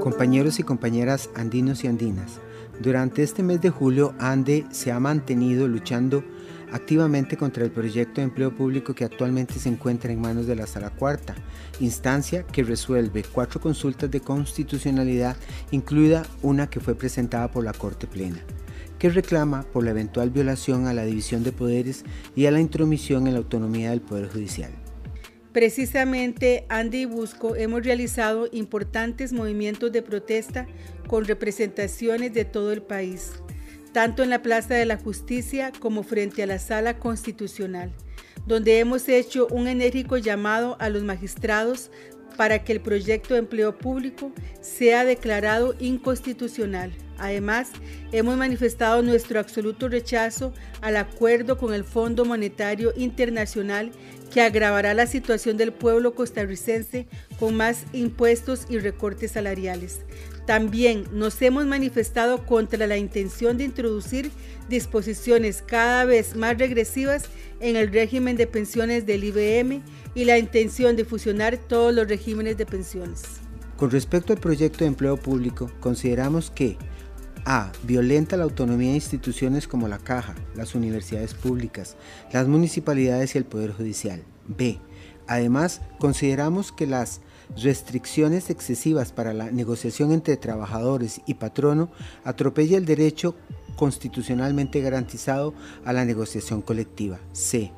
Compañeros y compañeras andinos y andinas, durante este mes de julio ANDE se ha mantenido luchando activamente contra el proyecto de empleo público que actualmente se encuentra en manos de la Sala Cuarta, instancia que resuelve cuatro consultas de constitucionalidad, incluida una que fue presentada por la Corte Plena, que reclama por la eventual violación a la división de poderes y a la intromisión en la autonomía del Poder Judicial. Precisamente, Andy y Busco hemos realizado importantes movimientos de protesta con representaciones de todo el país tanto en la Plaza de la Justicia como frente a la Sala Constitucional, donde hemos hecho un enérgico llamado a los magistrados para que el proyecto de empleo público sea declarado inconstitucional. Además, hemos manifestado nuestro absoluto rechazo al acuerdo con el Fondo Monetario Internacional que agravará la situación del pueblo costarricense con más impuestos y recortes salariales. También nos hemos manifestado contra la intención de introducir disposiciones cada vez más regresivas en el régimen de pensiones del IBM y la intención de fusionar todos los de pensiones. Con respecto al proyecto de empleo público, consideramos que a. Violenta la autonomía de instituciones como la Caja, las universidades públicas, las municipalidades y el Poder Judicial. B. Además, consideramos que las restricciones excesivas para la negociación entre trabajadores y patrono atropella el derecho constitucionalmente garantizado a la negociación colectiva. C.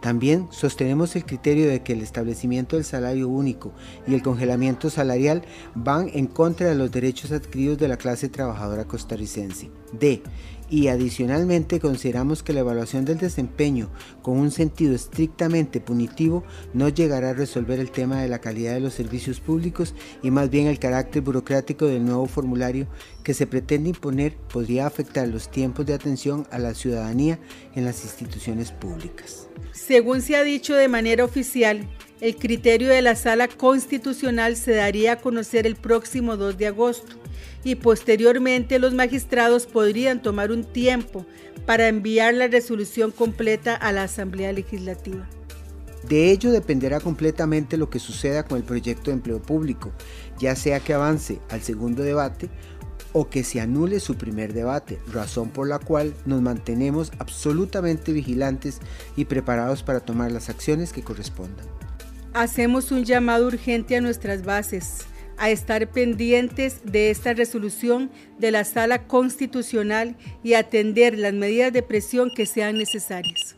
También sostenemos el criterio de que el establecimiento del salario único y el congelamiento salarial van en contra de los derechos adquiridos de la clase trabajadora costarricense. D. Y adicionalmente consideramos que la evaluación del desempeño con un sentido estrictamente punitivo no llegará a resolver el tema de la calidad de los servicios públicos y más bien el carácter burocrático del nuevo formulario que se pretende imponer podría afectar los tiempos de atención a la ciudadanía en las instituciones públicas. Según se ha dicho de manera oficial, el criterio de la Sala Constitucional se daría a conocer el próximo 2 de agosto y posteriormente los magistrados podrían tomar un tiempo para enviar la resolución completa a la Asamblea Legislativa. De ello dependerá completamente lo que suceda con el proyecto de empleo público, ya sea que avance al segundo debate o que se anule su primer debate, razón por la cual nos mantenemos absolutamente vigilantes y preparados para tomar las acciones que correspondan. Hacemos un llamado urgente a nuestras bases a estar pendientes de esta resolución de la Sala Constitucional y atender las medidas de presión que sean necesarias.